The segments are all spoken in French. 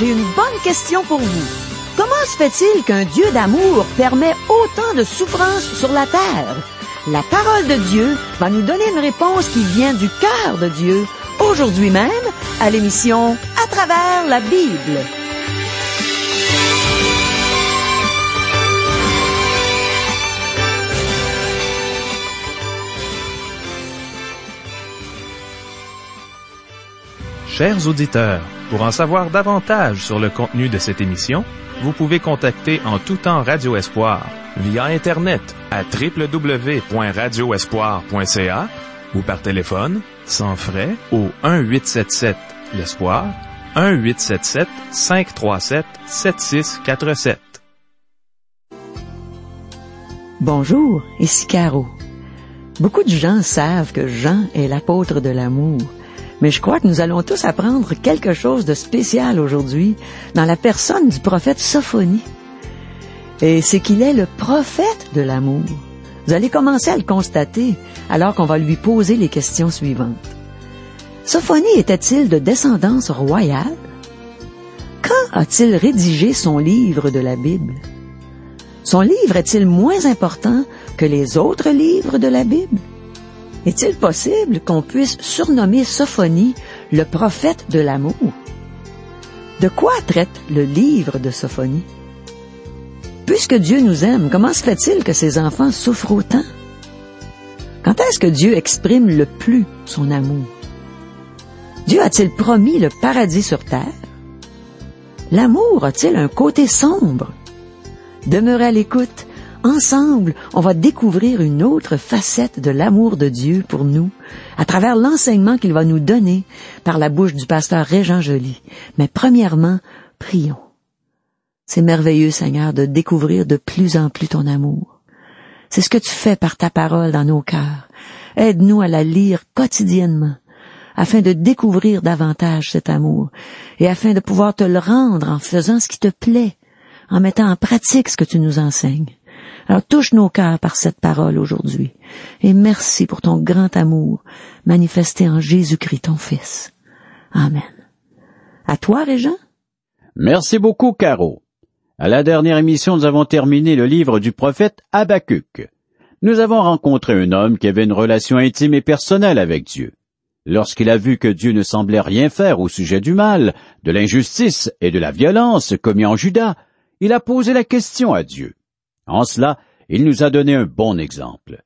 j'ai une bonne question pour vous. Comment se fait-il qu'un Dieu d'amour permet autant de souffrances sur la terre? La parole de Dieu va nous donner une réponse qui vient du cœur de Dieu, aujourd'hui même, à l'émission À travers la Bible. Chers auditeurs, pour en savoir davantage sur le contenu de cette émission, vous pouvez contacter en tout temps Radio Espoir via Internet à www.radioespoir.ca ou par téléphone, sans frais, au 1-877 L'Espoir, 1-877-537-7647. Bonjour, ici Caro. Beaucoup de gens savent que Jean est l'apôtre de l'amour. Mais je crois que nous allons tous apprendre quelque chose de spécial aujourd'hui dans la personne du prophète Sophonie. Et c'est qu'il est le prophète de l'amour. Vous allez commencer à le constater alors qu'on va lui poser les questions suivantes. Sophonie était-il de descendance royale? Quand a-t-il rédigé son livre de la Bible? Son livre est-il moins important que les autres livres de la Bible? Est-il possible qu'on puisse surnommer Sophonie le prophète de l'amour? De quoi traite le livre de Sophonie? Puisque Dieu nous aime, comment se fait-il que ses enfants souffrent autant? Quand est-ce que Dieu exprime le plus son amour? Dieu a-t-il promis le paradis sur terre? L'amour a-t-il un côté sombre? Demeurez à l'écoute Ensemble, on va découvrir une autre facette de l'amour de Dieu pour nous à travers l'enseignement qu'il va nous donner par la bouche du pasteur Régent Joly. Mais premièrement, prions. C'est merveilleux, Seigneur, de découvrir de plus en plus ton amour. C'est ce que tu fais par ta parole dans nos cœurs. Aide-nous à la lire quotidiennement afin de découvrir davantage cet amour et afin de pouvoir te le rendre en faisant ce qui te plaît, en mettant en pratique ce que tu nous enseignes. Alors touche nos cœurs par cette parole aujourd'hui. Et merci pour ton grand amour manifesté en Jésus-Christ, ton Fils. Amen. À toi, Régent. Merci beaucoup, Caro. À la dernière émission, nous avons terminé le livre du prophète Habacuc. Nous avons rencontré un homme qui avait une relation intime et personnelle avec Dieu. Lorsqu'il a vu que Dieu ne semblait rien faire au sujet du mal, de l'injustice et de la violence commis en Juda, il a posé la question à Dieu. En cela, il nous a donné un bon exemple.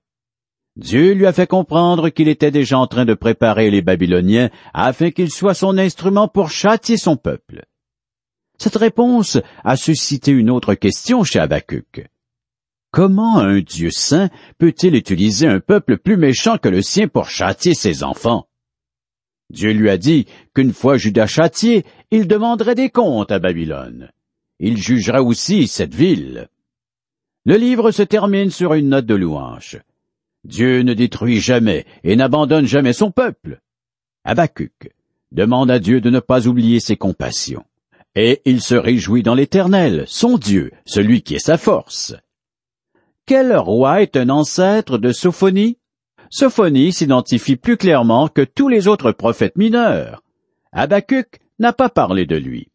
Dieu lui a fait comprendre qu'il était déjà en train de préparer les Babyloniens afin qu'ils soient son instrument pour châtier son peuple. Cette réponse a suscité une autre question chez Habacuc. Comment un Dieu saint peut-il utiliser un peuple plus méchant que le sien pour châtier ses enfants? Dieu lui a dit qu'une fois Judas châtié, il demanderait des comptes à Babylone. Il jugerait aussi cette ville. Le livre se termine sur une note de louange. Dieu ne détruit jamais et n'abandonne jamais son peuple. Habacuc demande à Dieu de ne pas oublier ses compassions. Et il se réjouit dans l'Éternel, son Dieu, celui qui est sa force. Quel roi est un ancêtre de Sophonie? Sophonie s'identifie plus clairement que tous les autres prophètes mineurs. Habacuc n'a pas parlé de lui.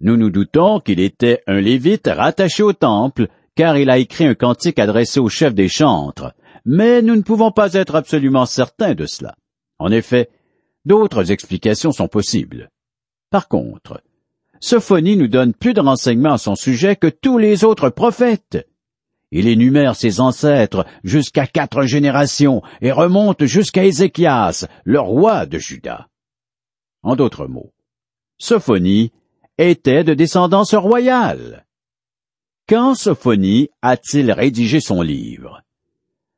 Nous nous doutons qu'il était un lévite rattaché au temple car il a écrit un cantique adressé au chef des chantres, mais nous ne pouvons pas être absolument certains de cela. En effet, d'autres explications sont possibles. Par contre, Sophonie nous donne plus de renseignements à son sujet que tous les autres prophètes. Il énumère ses ancêtres jusqu'à quatre générations et remonte jusqu'à Ézéchias, le roi de Juda. En d'autres mots, Sophonie était de descendance royale. Quand Sophonie a-t-il rédigé son livre?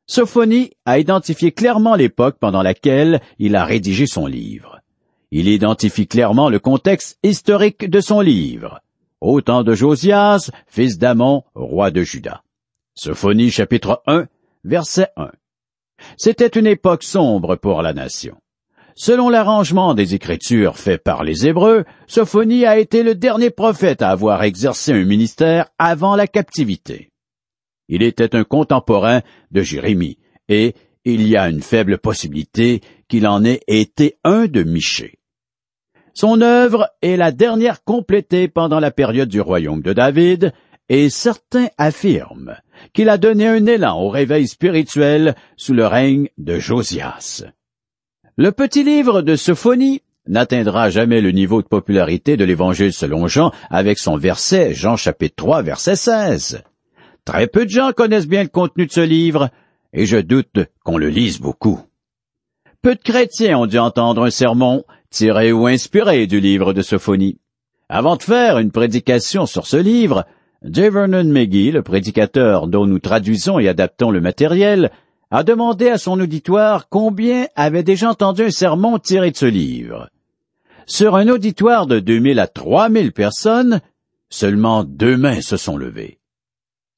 Sophonie a identifié clairement l'époque pendant laquelle il a rédigé son livre. Il identifie clairement le contexte historique de son livre. Au temps de Josias, fils d'Amon, roi de Juda. Sophonie chapitre 1, verset 1. C'était une époque sombre pour la nation. Selon l'arrangement des Écritures fait par les Hébreux, Sophonie a été le dernier prophète à avoir exercé un ministère avant la captivité. Il était un contemporain de Jérémie, et il y a une faible possibilité qu'il en ait été un de Michée. Son œuvre est la dernière complétée pendant la période du royaume de David, et certains affirment qu'il a donné un élan au réveil spirituel sous le règne de Josias. Le petit livre de Sophonie n'atteindra jamais le niveau de popularité de l'Évangile selon Jean avec son verset Jean chapitre 3 verset 16. Très peu de gens connaissent bien le contenu de ce livre, et je doute qu'on le lise beaucoup. Peu de chrétiens ont dû entendre un sermon tiré ou inspiré du livre de Sophonie. Avant de faire une prédication sur ce livre, J. Vernon McGee, le prédicateur dont nous traduisons et adaptons le matériel, a demandé à son auditoire combien avait déjà entendu un sermon tiré de ce livre. Sur un auditoire de deux mille à trois mille personnes, seulement deux mains se sont levées.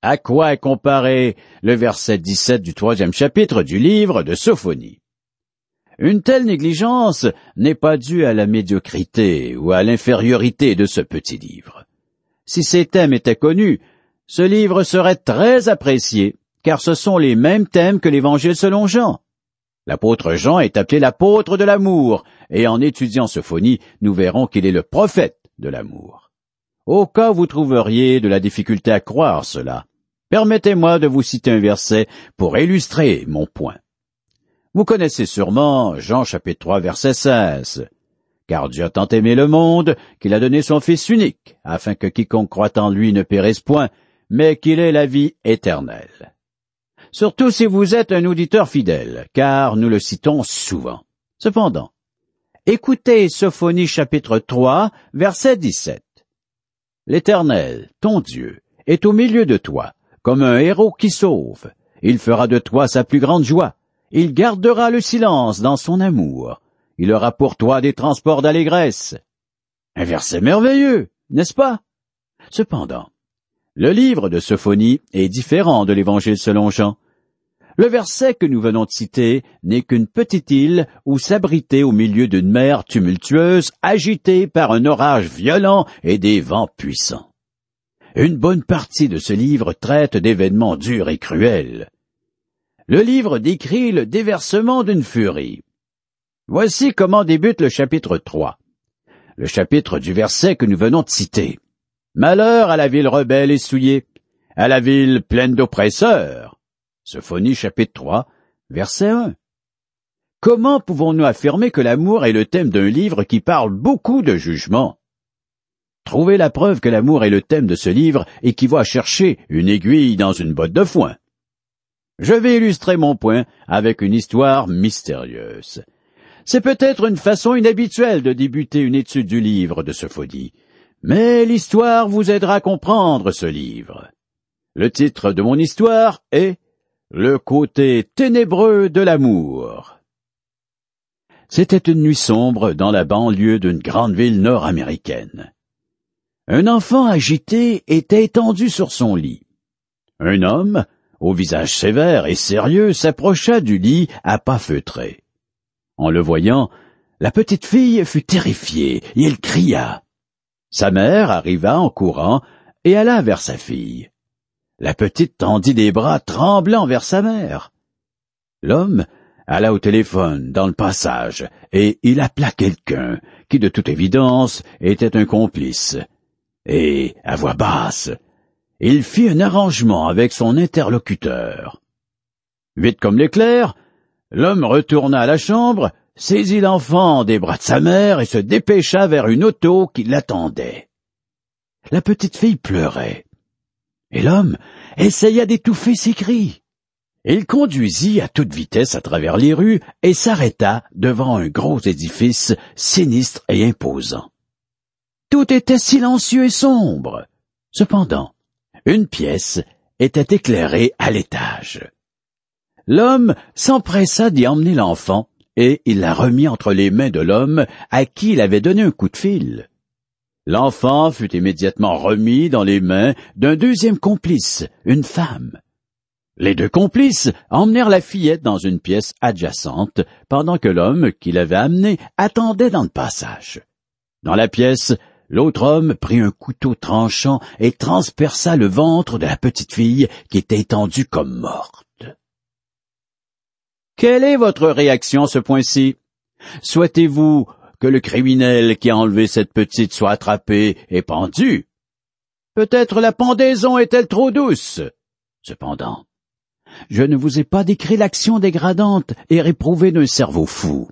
À quoi est comparé le verset 17 du troisième chapitre du livre de Sophonie? Une telle négligence n'est pas due à la médiocrité ou à l'infériorité de ce petit livre. Si ces thèmes étaient connus, ce livre serait très apprécié, car ce sont les mêmes thèmes que l'Évangile selon Jean. L'apôtre Jean est appelé l'apôtre de l'amour, et en étudiant Sophonie, nous verrons qu'il est le prophète de l'amour. Au cas où vous trouveriez de la difficulté à croire cela, permettez-moi de vous citer un verset pour illustrer mon point. Vous connaissez sûrement Jean chapitre 3 verset 16. Car Dieu a tant aimé le monde qu'il a donné son Fils unique, afin que quiconque croit en lui ne périsse point, mais qu'il ait la vie éternelle. Surtout si vous êtes un auditeur fidèle, car nous le citons souvent. Cependant, écoutez Sophonie chapitre 3, verset 17. L'Éternel, ton Dieu, est au milieu de toi, comme un héros qui sauve. Il fera de toi sa plus grande joie il gardera le silence dans son amour. Il aura pour toi des transports d'allégresse. Un verset merveilleux, n'est-ce pas? Cependant, le livre de Sophonie est différent de l'Évangile selon Jean. Le verset que nous venons de citer n'est qu'une petite île où s'abriter au milieu d'une mer tumultueuse, agitée par un orage violent et des vents puissants. Une bonne partie de ce livre traite d'événements durs et cruels le livre décrit le déversement d'une furie. Voici comment débute le chapitre 3. Le chapitre du verset que nous venons de citer. Malheur à la ville rebelle et souillée, à la ville pleine d'oppresseurs. Sophonie chapitre 3, verset 1. Comment pouvons-nous affirmer que l'amour est le thème d'un livre qui parle beaucoup de jugement? Trouver la preuve que l'amour est le thème de ce livre équivaut à chercher une aiguille dans une botte de foin. Je vais illustrer mon point avec une histoire mystérieuse. C'est peut-être une façon inhabituelle de débuter une étude du livre de Sophodie, mais l'histoire vous aidera à comprendre ce livre. Le titre de mon histoire est Le côté ténébreux de l'amour. C'était une nuit sombre dans la banlieue d'une grande ville nord-américaine. Un enfant agité était étendu sur son lit. Un homme, au visage sévère et sérieux, s'approcha du lit à pas feutrés. En le voyant, la petite fille fut terrifiée et elle cria. Sa mère arriva en courant et alla vers sa fille. La petite tendit des bras tremblants vers sa mère. L'homme alla au téléphone dans le passage et il appela quelqu'un qui de toute évidence était un complice. Et, à voix basse, il fit un arrangement avec son interlocuteur. Vite comme l'éclair, l'homme retourna à la chambre, saisit l'enfant des bras de sa mère et se dépêcha vers une auto qui l'attendait. La petite fille pleurait. Et l'homme essaya d'étouffer ses cris. Il conduisit à toute vitesse à travers les rues et s'arrêta devant un gros édifice sinistre et imposant. Tout était silencieux et sombre. Cependant, une pièce était éclairée à l'étage. L'homme s'empressa d'y emmener l'enfant, et il la remit entre les mains de l'homme à qui il avait donné un coup de fil. L'enfant fut immédiatement remis dans les mains d'un deuxième complice, une femme. Les deux complices emmenèrent la fillette dans une pièce adjacente, pendant que l'homme qui l'avait amenée attendait dans le passage. Dans la pièce, L'autre homme prit un couteau tranchant et transperça le ventre de la petite fille qui était étendue comme morte. Quelle est votre réaction à ce point-ci? Souhaitez-vous que le criminel qui a enlevé cette petite soit attrapé et pendu? Peut-être la pendaison est-elle trop douce? Cependant, je ne vous ai pas décrit l'action dégradante et réprouvée d'un cerveau fou.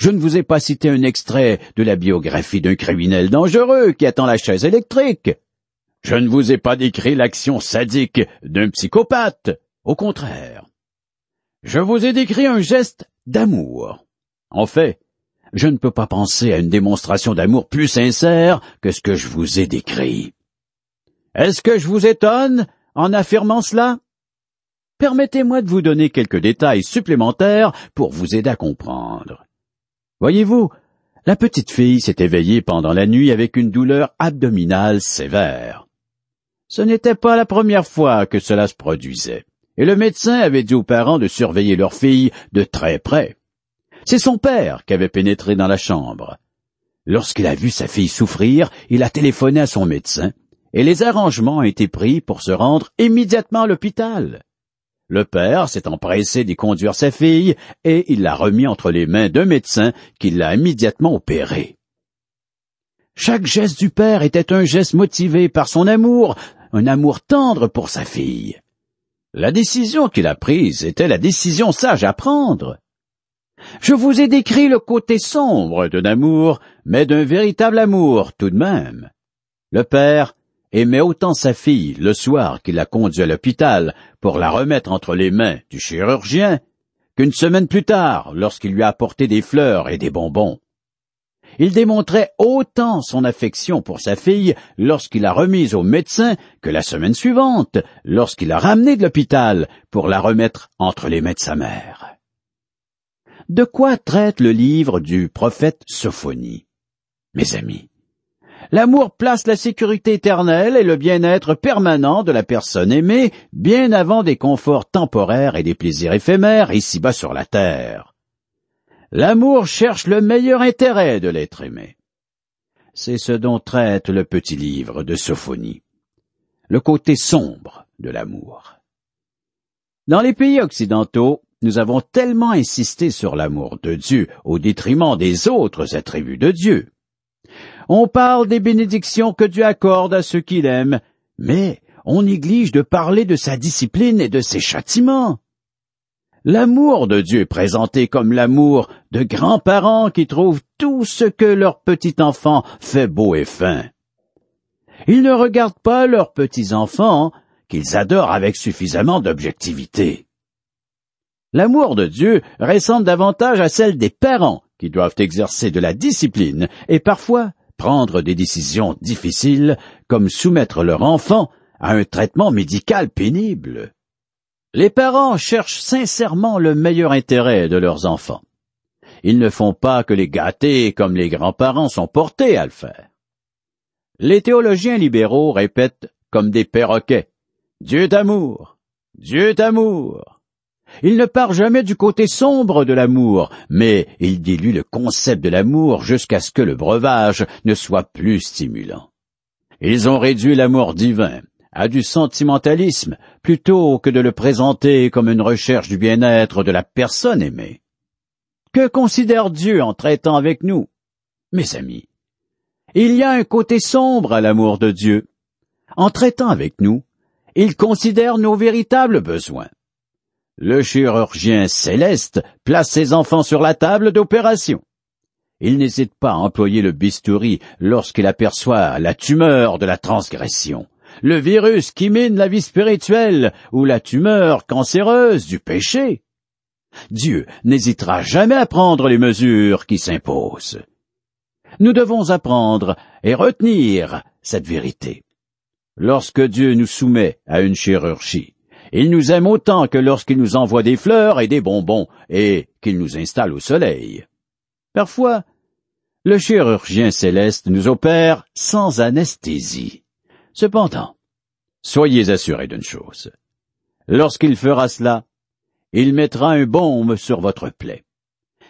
Je ne vous ai pas cité un extrait de la biographie d'un criminel dangereux qui attend la chaise électrique. Je ne vous ai pas décrit l'action sadique d'un psychopathe. Au contraire. Je vous ai décrit un geste d'amour. En fait, je ne peux pas penser à une démonstration d'amour plus sincère que ce que je vous ai décrit. Est-ce que je vous étonne en affirmant cela? Permettez-moi de vous donner quelques détails supplémentaires pour vous aider à comprendre. Voyez-vous, la petite fille s'est éveillée pendant la nuit avec une douleur abdominale sévère. Ce n'était pas la première fois que cela se produisait, et le médecin avait dit aux parents de surveiller leur fille de très près. C'est son père qui avait pénétré dans la chambre. Lorsqu'il a vu sa fille souffrir, il a téléphoné à son médecin, et les arrangements ont été pris pour se rendre immédiatement à l'hôpital. Le père s'est empressé d'y conduire sa fille, et il l'a remis entre les mains d'un médecin qui l'a immédiatement opéré. Chaque geste du père était un geste motivé par son amour, un amour tendre pour sa fille. La décision qu'il a prise était la décision sage à prendre. Je vous ai décrit le côté sombre d'un amour, mais d'un véritable amour tout de même. Le père aimait autant sa fille le soir qu'il l'a conduit à l'hôpital pour la remettre entre les mains du chirurgien qu'une semaine plus tard lorsqu'il lui a apporté des fleurs et des bonbons. Il démontrait autant son affection pour sa fille lorsqu'il l'a remise au médecin que la semaine suivante lorsqu'il l'a ramenée de l'hôpital pour la remettre entre les mains de sa mère. De quoi traite le livre du prophète Sophonie? Mes amis, l'amour place la sécurité éternelle et le bien-être permanent de la personne aimée bien avant des conforts temporaires et des plaisirs éphémères ici-bas sur la terre. L'amour cherche le meilleur intérêt de l'être aimé. C'est ce dont traite le petit livre de Sophonie. Le côté sombre de l'amour. Dans les pays occidentaux, nous avons tellement insisté sur l'amour de Dieu au détriment des autres attributs de Dieu. On parle des bénédictions que Dieu accorde à ceux qu'il aime, mais on néglige de parler de sa discipline et de ses châtiments. L'amour de Dieu est présenté comme l'amour de grands-parents qui trouvent tout ce que leur petit enfant fait beau et fin. Ils ne regardent pas leurs petits-enfants qu'ils adorent avec suffisamment d'objectivité. L'amour de Dieu ressemble davantage à celle des parents qui doivent exercer de la discipline et parfois prendre des décisions difficiles comme soumettre leur enfant à un traitement médical pénible. Les parents cherchent sincèrement le meilleur intérêt de leurs enfants. Ils ne font pas que les gâter comme les grands-parents sont portés à le faire. Les théologiens libéraux répètent comme des perroquets Dieu d'amour, Dieu d'amour. Il ne part jamais du côté sombre de l'amour, mais il dilue le concept de l'amour jusqu'à ce que le breuvage ne soit plus stimulant. Ils ont réduit l'amour divin à du sentimentalisme plutôt que de le présenter comme une recherche du bien-être de la personne aimée. Que considère Dieu en traitant avec nous? Mes amis, il y a un côté sombre à l'amour de Dieu. En traitant avec nous, il considère nos véritables besoins le chirurgien céleste place ses enfants sur la table d'opération. Il n'hésite pas à employer le bistouri lorsqu'il aperçoit la tumeur de la transgression, le virus qui mine la vie spirituelle ou la tumeur cancéreuse du péché. Dieu n'hésitera jamais à prendre les mesures qui s'imposent. Nous devons apprendre et retenir cette vérité. Lorsque Dieu nous soumet à une chirurgie, il nous aime autant que lorsqu'il nous envoie des fleurs et des bonbons et qu'il nous installe au soleil. Parfois, le chirurgien céleste nous opère sans anesthésie. Cependant, soyez assurés d'une chose. Lorsqu'il fera cela, il mettra un baume sur votre plaie.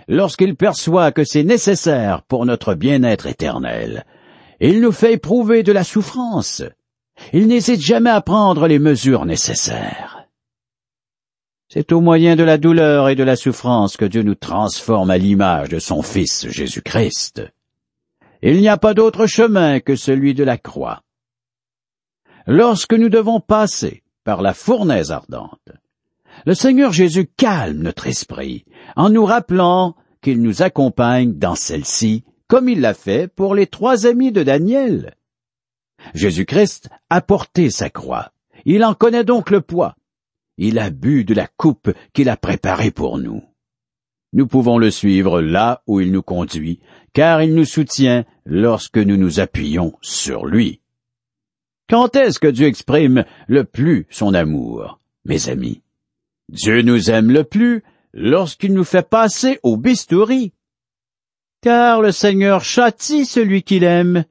Lorsqu'il perçoit que c'est nécessaire pour notre bien-être éternel, il nous fait éprouver de la souffrance il n'hésite jamais à prendre les mesures nécessaires. C'est au moyen de la douleur et de la souffrance que Dieu nous transforme à l'image de son Fils Jésus-Christ. Il n'y a pas d'autre chemin que celui de la croix. Lorsque nous devons passer par la fournaise ardente, le Seigneur Jésus calme notre esprit en nous rappelant qu'il nous accompagne dans celle-ci, comme il l'a fait pour les trois amis de Daniel. Jésus-Christ a porté sa croix. Il en connaît donc le poids il a bu de la coupe qu'il a préparée pour nous. Nous pouvons le suivre là où il nous conduit, car il nous soutient lorsque nous nous appuyons sur lui. Quand est-ce que Dieu exprime le plus son amour, mes amis? Dieu nous aime le plus lorsqu'il nous fait passer au bistouri. Car le Seigneur châtie celui qu'il aime,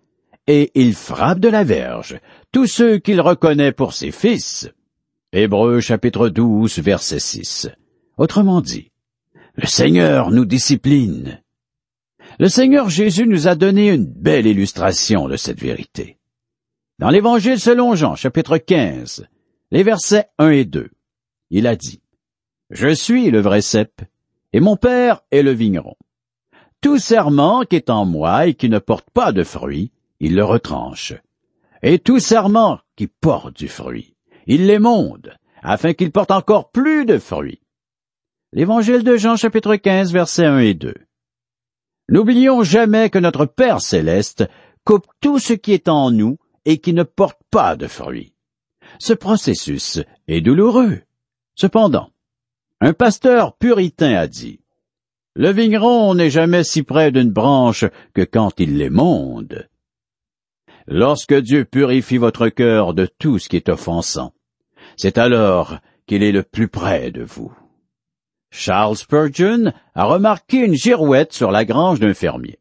et il frappe de la verge tous ceux qu'il reconnaît pour ses fils. Hébreux chapitre 12 verset 6. Autrement dit, le Seigneur nous discipline. Le Seigneur Jésus nous a donné une belle illustration de cette vérité. Dans l'Évangile selon Jean chapitre 15, les versets 1 et 2, il a dit, Je suis le vrai cep, et mon Père est le vigneron. Tout serment qui est en moi et qui ne porte pas de fruit, il le retranche. Et tout serment qui porte du fruit, il les monde, afin qu'ils portent encore plus de fruits. L'évangile de Jean chapitre 15 versets 1 et 2. N'oublions jamais que notre Père céleste coupe tout ce qui est en nous et qui ne porte pas de fruits. Ce processus est douloureux. Cependant, un pasteur puritain a dit, Le vigneron n'est jamais si près d'une branche que quand il les monde. Lorsque Dieu purifie votre cœur de tout ce qui est offensant, c'est alors qu'il est le plus près de vous. Charles Spurgeon a remarqué une girouette sur la grange d'un fermier.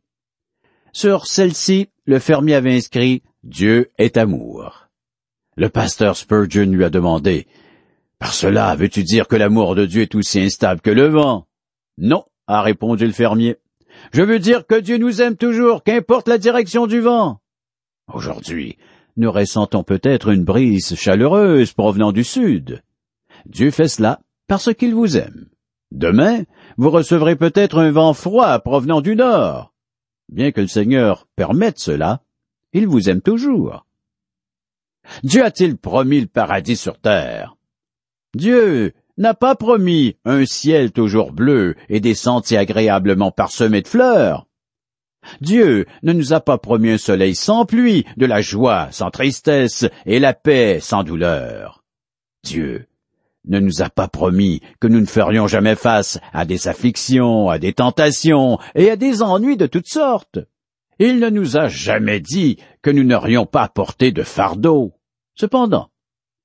Sur celle-ci, le fermier avait inscrit Dieu est amour. Le pasteur Spurgeon lui a demandé Par cela, veux-tu dire que l'amour de Dieu est aussi instable que le vent? Non, a répondu le fermier. Je veux dire que Dieu nous aime toujours, qu'importe la direction du vent. Aujourd'hui, nous ressentons peut-être une brise chaleureuse provenant du sud. Dieu fait cela parce qu'il vous aime. Demain, vous recevrez peut-être un vent froid provenant du nord. Bien que le Seigneur permette cela, il vous aime toujours. Dieu a-t-il promis le paradis sur terre? Dieu n'a pas promis un ciel toujours bleu et des sentiers agréablement parsemés de fleurs. Dieu ne nous a pas promis un soleil sans pluie, de la joie sans tristesse et la paix sans douleur. Dieu ne nous a pas promis que nous ne ferions jamais face à des afflictions, à des tentations et à des ennuis de toutes sortes. Il ne nous a jamais dit que nous n'aurions pas porté de fardeau. Cependant,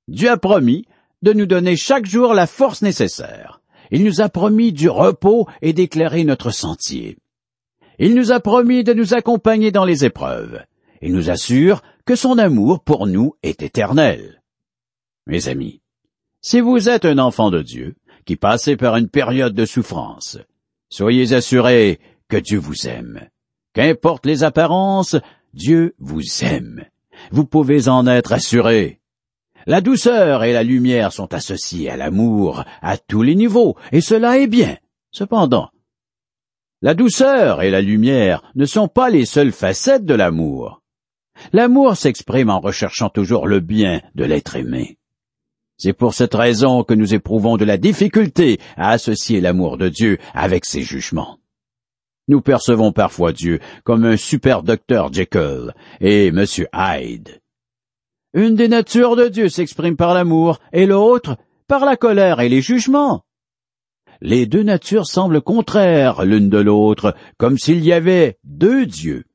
Dieu a promis de nous donner chaque jour la force nécessaire. Il nous a promis du repos et d'éclairer notre sentier. Il nous a promis de nous accompagner dans les épreuves. Il nous assure que son amour pour nous est éternel. Mes amis, si vous êtes un enfant de Dieu, qui passez par une période de souffrance, soyez assurés que Dieu vous aime. Qu'importe les apparences, Dieu vous aime. Vous pouvez en être assurés. La douceur et la lumière sont associées à l'amour à tous les niveaux, et cela est bien. Cependant, la douceur et la lumière ne sont pas les seules facettes de l'amour. L'amour s'exprime en recherchant toujours le bien de l'être aimé. C'est pour cette raison que nous éprouvons de la difficulté à associer l'amour de Dieu avec ses jugements. Nous percevons parfois Dieu comme un super docteur Jekyll et Monsieur Hyde. Une des natures de Dieu s'exprime par l'amour et l'autre par la colère et les jugements les deux natures semblent contraires l'une de l'autre, comme s'il y avait deux dieux.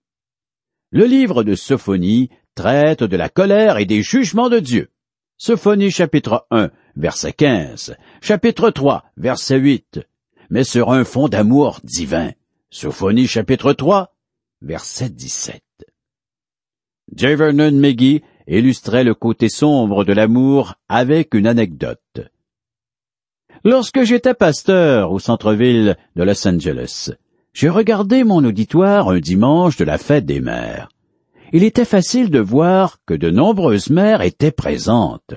Le livre de Sophonie traite de la colère et des jugements de Dieu. Sophonie chapitre 1, verset 15, chapitre 3, verset 8, mais sur un fond d'amour divin. Sophonie chapitre 3, verset 17. J. Vernon McGee illustrait le côté sombre de l'amour avec une anecdote. Lorsque j'étais pasteur au centre-ville de Los Angeles, j'ai regardé mon auditoire un dimanche de la fête des mères. Il était facile de voir que de nombreuses mères étaient présentes.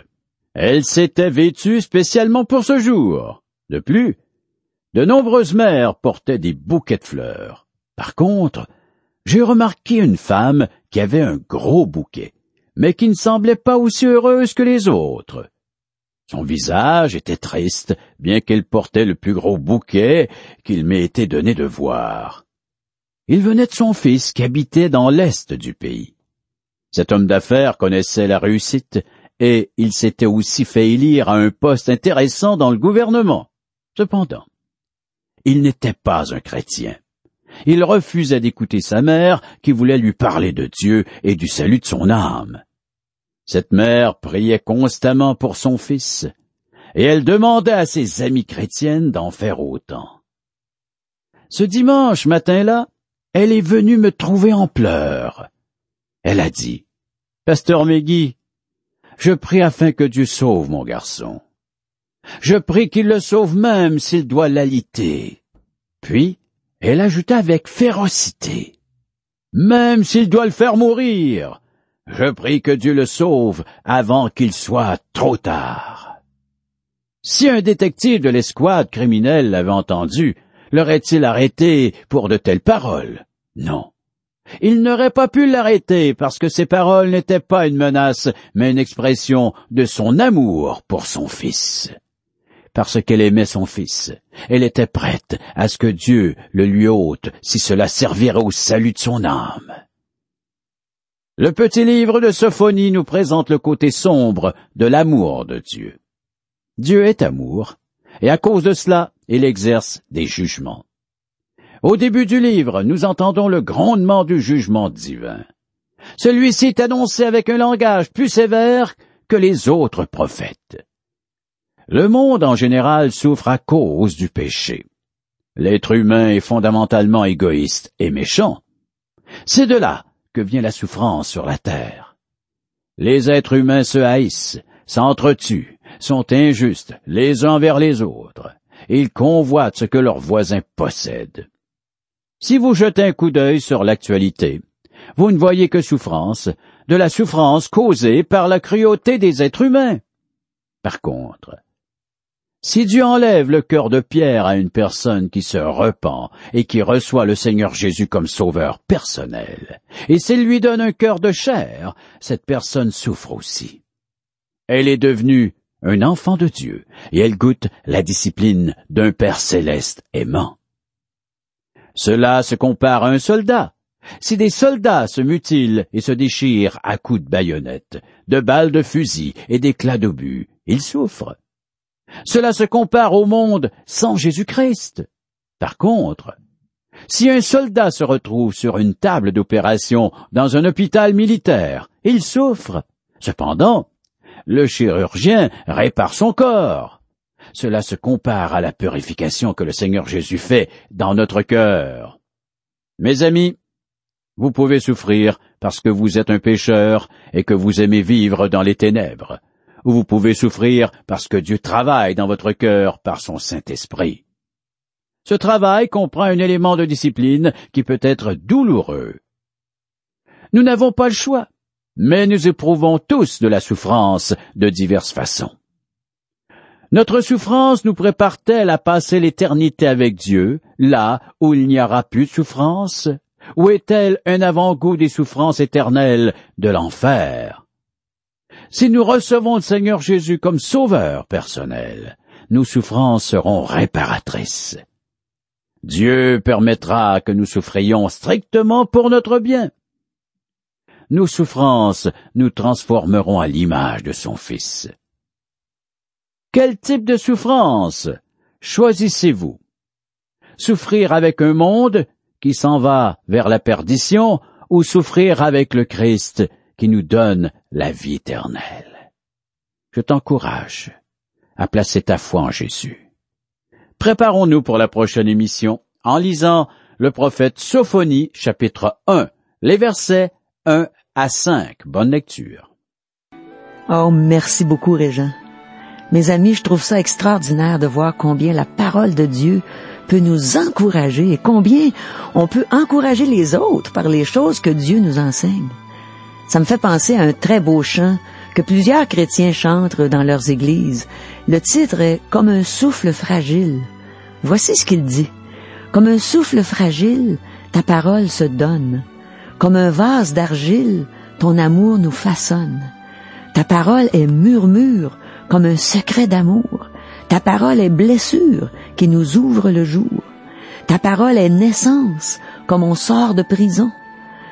Elles s'étaient vêtues spécialement pour ce jour. De plus, de nombreuses mères portaient des bouquets de fleurs. Par contre, j'ai remarqué une femme qui avait un gros bouquet, mais qui ne semblait pas aussi heureuse que les autres. Son visage était triste, bien qu'elle portait le plus gros bouquet qu'il m'ait été donné de voir. Il venait de son fils qui habitait dans l'est du pays. Cet homme d'affaires connaissait la réussite et il s'était aussi fait élire à un poste intéressant dans le gouvernement. Cependant, il n'était pas un chrétien. Il refusait d'écouter sa mère qui voulait lui parler de Dieu et du salut de son âme. Cette mère priait constamment pour son fils, et elle demandait à ses amies chrétiennes d'en faire autant. Ce dimanche matin-là, elle est venue me trouver en pleurs. Elle a dit, Pasteur Meggy, je prie afin que Dieu sauve mon garçon. Je prie qu'il le sauve même s'il doit l'aliter. Puis, elle ajouta avec férocité. Même s'il doit le faire mourir, je prie que Dieu le sauve avant qu'il soit trop tard. Si un détective de l'escouade criminelle l'avait entendu, l'aurait-il arrêté pour de telles paroles? Non. Il n'aurait pas pu l'arrêter parce que ces paroles n'étaient pas une menace, mais une expression de son amour pour son fils parce qu'elle aimait son fils. Elle était prête à ce que Dieu le lui ôte si cela servirait au salut de son âme. Le petit livre de Sophonie nous présente le côté sombre de l'amour de Dieu. Dieu est amour, et à cause de cela, il exerce des jugements. Au début du livre, nous entendons le grondement du jugement divin. Celui-ci est annoncé avec un langage plus sévère que les autres prophètes. Le monde en général souffre à cause du péché. L'être humain est fondamentalement égoïste et méchant. C'est de là que vient la souffrance sur la terre. Les êtres humains se haïssent, s'entretuent, sont injustes les uns envers les autres. Ils convoitent ce que leurs voisins possèdent. Si vous jetez un coup d'œil sur l'actualité, vous ne voyez que souffrance, de la souffrance causée par la cruauté des êtres humains. Par contre, si Dieu enlève le cœur de pierre à une personne qui se repent et qui reçoit le Seigneur Jésus comme sauveur personnel, et s'il lui donne un cœur de chair, cette personne souffre aussi. Elle est devenue un enfant de Dieu, et elle goûte la discipline d'un Père céleste aimant. Cela se compare à un soldat. Si des soldats se mutilent et se déchirent à coups de baïonnette, de balles de fusil et d'éclats d'obus, ils souffrent. Cela se compare au monde sans Jésus-Christ. Par contre, si un soldat se retrouve sur une table d'opération dans un hôpital militaire, il souffre. Cependant, le chirurgien répare son corps. Cela se compare à la purification que le Seigneur Jésus fait dans notre cœur. Mes amis, vous pouvez souffrir parce que vous êtes un pécheur et que vous aimez vivre dans les ténèbres ou vous pouvez souffrir parce que Dieu travaille dans votre cœur par son Saint-Esprit. Ce travail comprend un élément de discipline qui peut être douloureux. Nous n'avons pas le choix, mais nous éprouvons tous de la souffrance de diverses façons. Notre souffrance nous prépare-t-elle à passer l'éternité avec Dieu, là où il n'y aura plus de souffrance? Ou est-elle un avant-goût des souffrances éternelles de l'enfer? Si nous recevons le Seigneur Jésus comme sauveur personnel, nos souffrances seront réparatrices. Dieu permettra que nous souffrions strictement pour notre bien. Nos souffrances nous transformeront à l'image de son Fils. Quel type de souffrance choisissez-vous? Souffrir avec un monde qui s'en va vers la perdition ou souffrir avec le Christ qui nous donne la vie éternelle. Je t'encourage à placer ta foi en Jésus. Préparons-nous pour la prochaine émission en lisant le prophète Sophonie chapitre 1, les versets 1 à 5. Bonne lecture. Oh, merci beaucoup, Régent. Mes amis, je trouve ça extraordinaire de voir combien la parole de Dieu peut nous encourager et combien on peut encourager les autres par les choses que Dieu nous enseigne. Ça me fait penser à un très beau chant que plusieurs chrétiens chantent dans leurs églises. Le titre est Comme un souffle fragile. Voici ce qu'il dit. Comme un souffle fragile, ta parole se donne. Comme un vase d'argile, ton amour nous façonne. Ta parole est murmure, comme un secret d'amour. Ta parole est blessure qui nous ouvre le jour. Ta parole est naissance, comme on sort de prison.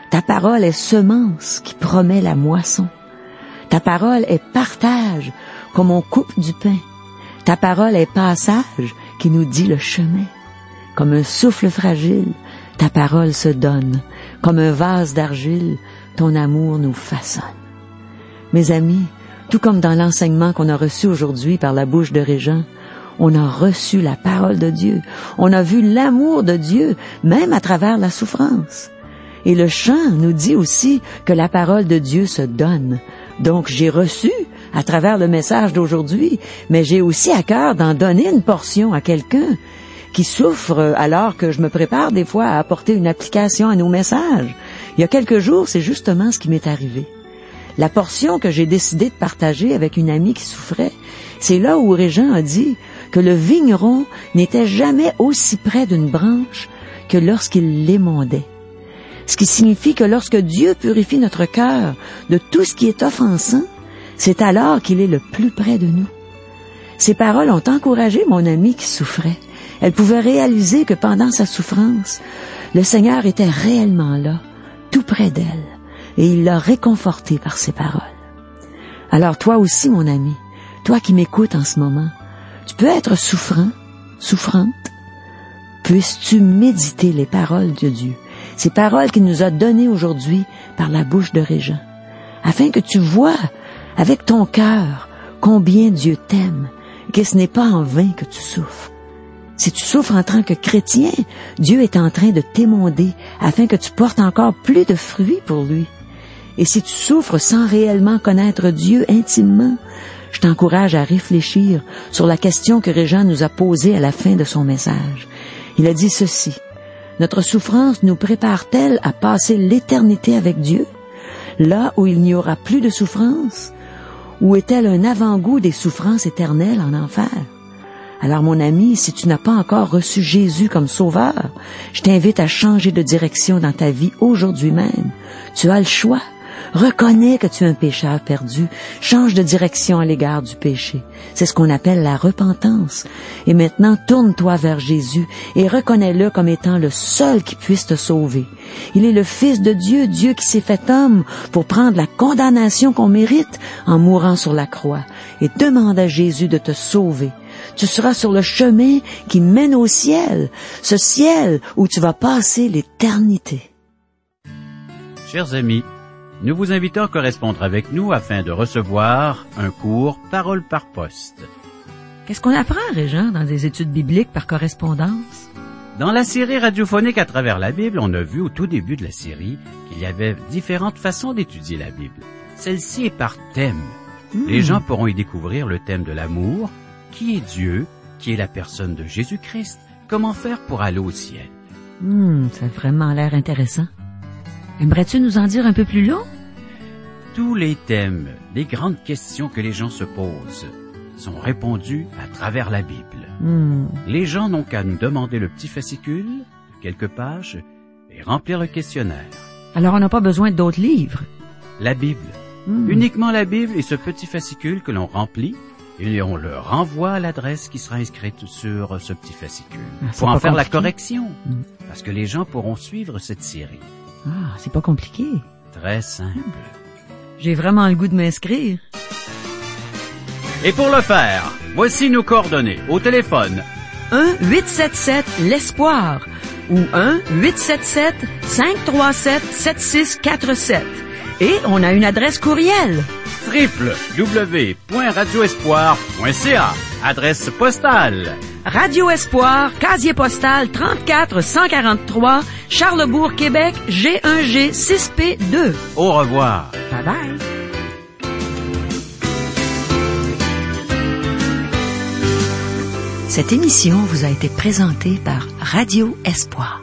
Ta parole est semence qui promet la moisson. Ta parole est partage, comme on coupe du pain. Ta parole est passage qui nous dit le chemin. Comme un souffle fragile, ta parole se donne. Comme un vase d'argile, ton amour nous façonne. Mes amis, tout comme dans l'enseignement qu'on a reçu aujourd'hui par la bouche de Régent, on a reçu la parole de Dieu. On a vu l'amour de Dieu, même à travers la souffrance. Et le chant nous dit aussi que la parole de Dieu se donne. Donc j'ai reçu à travers le message d'aujourd'hui, mais j'ai aussi à cœur d'en donner une portion à quelqu'un qui souffre alors que je me prépare des fois à apporter une application à nos messages. Il y a quelques jours, c'est justement ce qui m'est arrivé. La portion que j'ai décidé de partager avec une amie qui souffrait, c'est là où Régent a dit que le vigneron n'était jamais aussi près d'une branche que lorsqu'il l'émondait. Ce qui signifie que lorsque Dieu purifie notre cœur de tout ce qui est offensant, c'est alors qu'il est le plus près de nous. Ces paroles ont encouragé mon amie qui souffrait. Elle pouvait réaliser que pendant sa souffrance, le Seigneur était réellement là, tout près d'elle, et il l'a réconfortée par ses paroles. Alors toi aussi, mon ami, toi qui m'écoutes en ce moment, tu peux être souffrant, souffrante. Puisses-tu méditer les paroles de Dieu, ces paroles qu'il nous a données aujourd'hui par la bouche de Régent, afin que tu vois avec ton cœur combien Dieu t'aime et que ce n'est pas en vain que tu souffres. Si tu souffres en tant que chrétien, Dieu est en train de t'émonder afin que tu portes encore plus de fruits pour lui. Et si tu souffres sans réellement connaître Dieu intimement, je t'encourage à réfléchir sur la question que Régent nous a posée à la fin de son message. Il a dit ceci. Notre souffrance nous prépare-t-elle à passer l'éternité avec Dieu, là où il n'y aura plus de souffrance, ou est-elle un avant-goût des souffrances éternelles en enfer? Alors mon ami, si tu n'as pas encore reçu Jésus comme sauveur, je t'invite à changer de direction dans ta vie aujourd'hui même. Tu as le choix. Reconnais que tu es un pécheur perdu. Change de direction à l'égard du péché. C'est ce qu'on appelle la repentance. Et maintenant, tourne-toi vers Jésus et reconnais-le comme étant le seul qui puisse te sauver. Il est le Fils de Dieu, Dieu qui s'est fait homme pour prendre la condamnation qu'on mérite en mourant sur la croix. Et demande à Jésus de te sauver. Tu seras sur le chemin qui mène au ciel, ce ciel où tu vas passer l'éternité. Chers amis, nous vous invitons à correspondre avec nous afin de recevoir un cours parole par poste. Qu'est-ce qu'on apprend, Régent, dans des études bibliques par correspondance? Dans la série radiophonique à travers la Bible, on a vu au tout début de la série qu'il y avait différentes façons d'étudier la Bible. Celle-ci est par thème. Hmm. Les gens pourront y découvrir le thème de l'amour, qui est Dieu, qui est la personne de Jésus-Christ, comment faire pour aller au ciel. Hmm, ça a vraiment l'air intéressant. Aimerais-tu nous en dire un peu plus long? Tous les thèmes, les grandes questions que les gens se posent, sont répondus à travers la Bible. Hmm. Les gens n'ont qu'à nous demander le petit fascicule, quelques pages, et remplir le questionnaire. Alors on n'a pas besoin d'autres livres. La Bible. Hmm. Uniquement la Bible et ce petit fascicule que l'on remplit, et on le renvoie à l'adresse qui sera inscrite sur ce petit fascicule. Ah, pour en faire la correction. Mm. Parce que les gens pourront suivre cette série. Ah, c'est pas compliqué. Très simple. J'ai vraiment le goût de m'inscrire. Et pour le faire, voici nos coordonnées. Au téléphone, 1-877-L'Espoir ou 1-877-537-7647. Et on a une adresse courriel. www.radioespoir.ca. Adresse postale. Radio Espoir, casier postal 34 143, Charlebourg, Québec, G1G 6P2. Au revoir. Bye bye. Cette émission vous a été présentée par Radio Espoir.